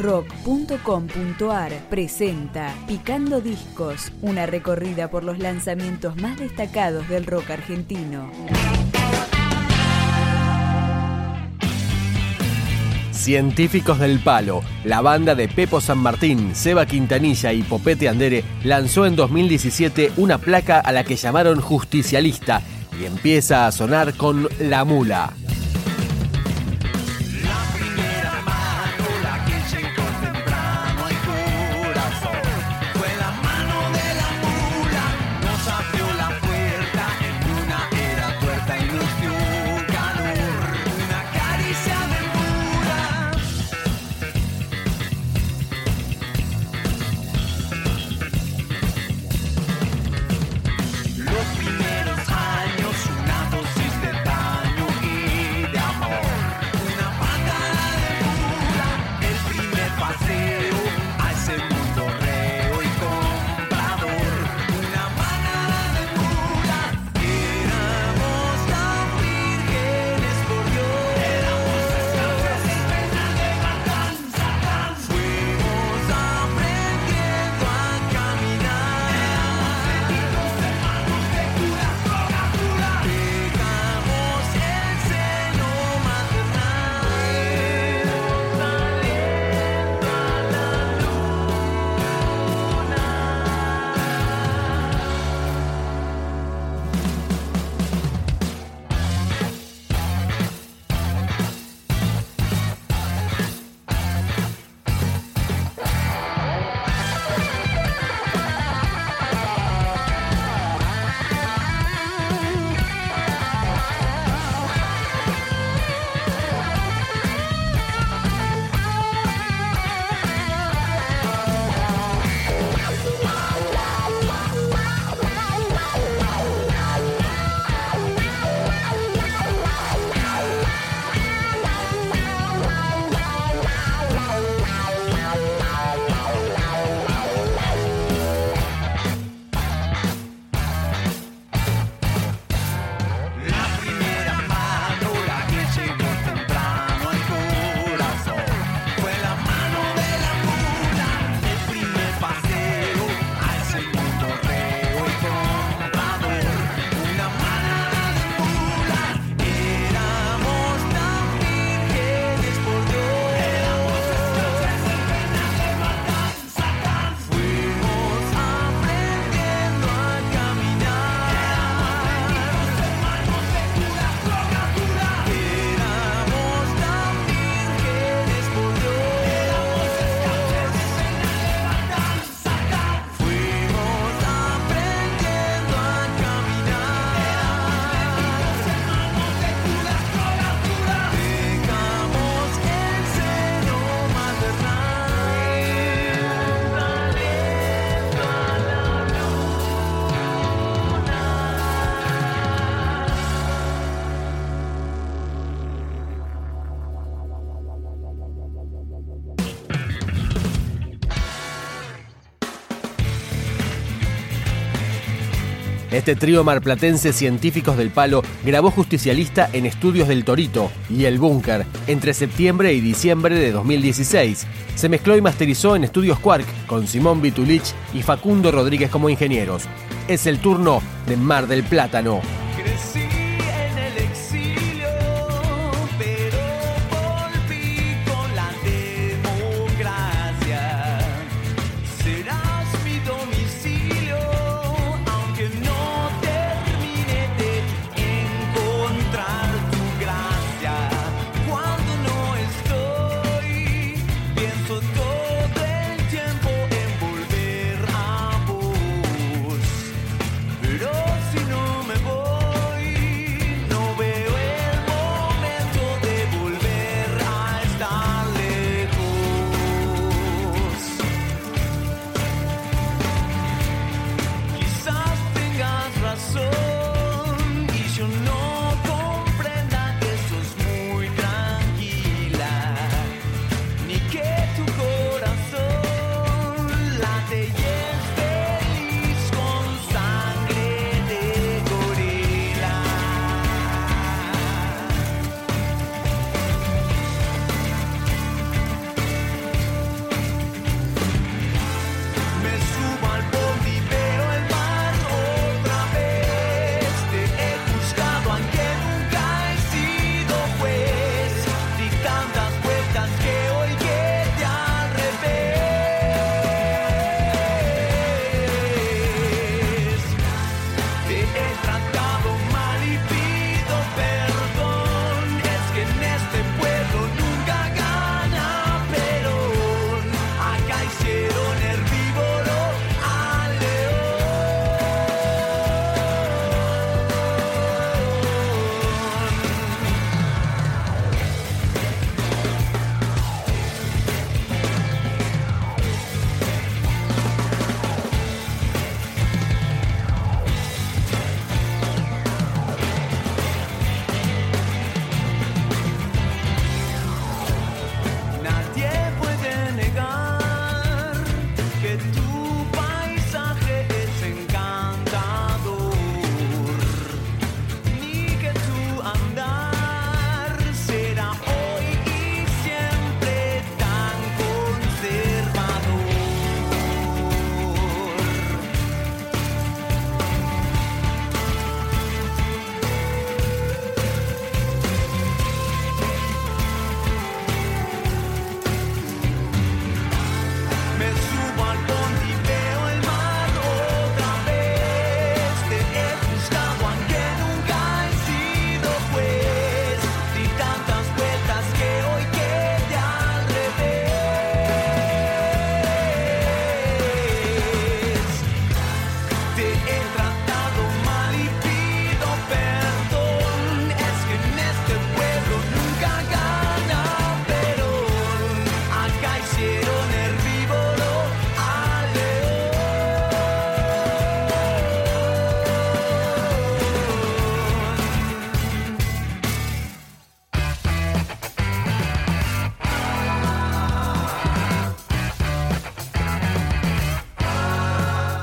rock.com.ar presenta Picando Discos, una recorrida por los lanzamientos más destacados del rock argentino. Científicos del Palo, la banda de Pepo San Martín, Seba Quintanilla y Popete Andere lanzó en 2017 una placa a la que llamaron Justicialista y empieza a sonar con La Mula. Este trío marplatense Científicos del Palo grabó Justicialista en Estudios del Torito y El Búnker entre septiembre y diciembre de 2016. Se mezcló y masterizó en Estudios Quark con Simón Vitulich y Facundo Rodríguez como ingenieros. Es el turno de Mar del Plátano.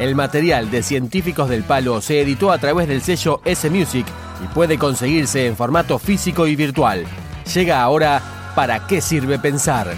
El material de Científicos del Palo se editó a través del sello S-Music y puede conseguirse en formato físico y virtual. Llega ahora ¿Para qué sirve pensar?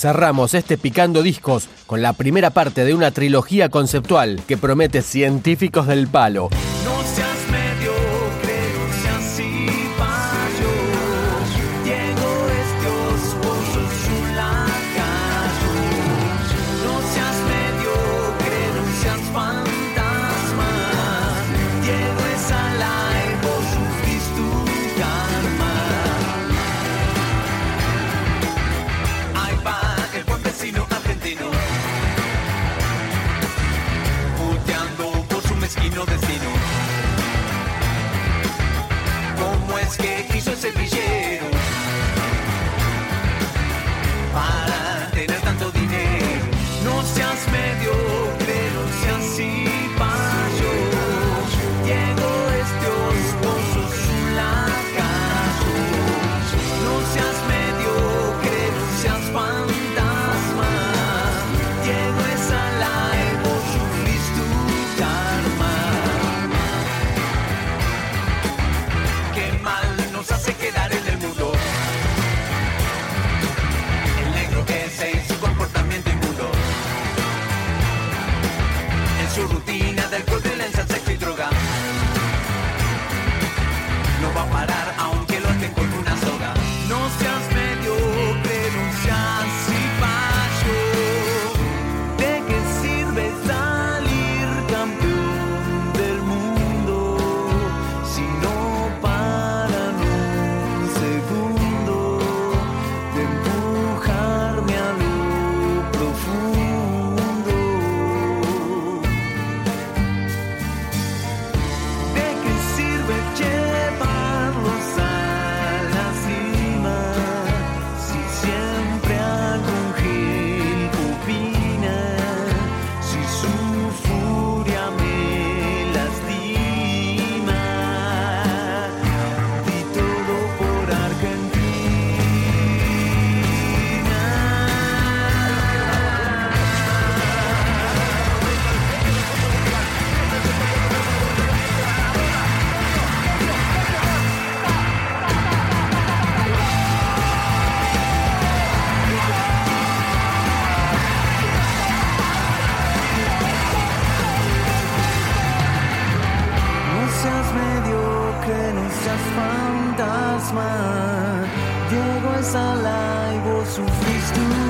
Cerramos este Picando Discos con la primera parte de una trilogía conceptual que promete científicos del palo. Fantasma. Y vos sufrís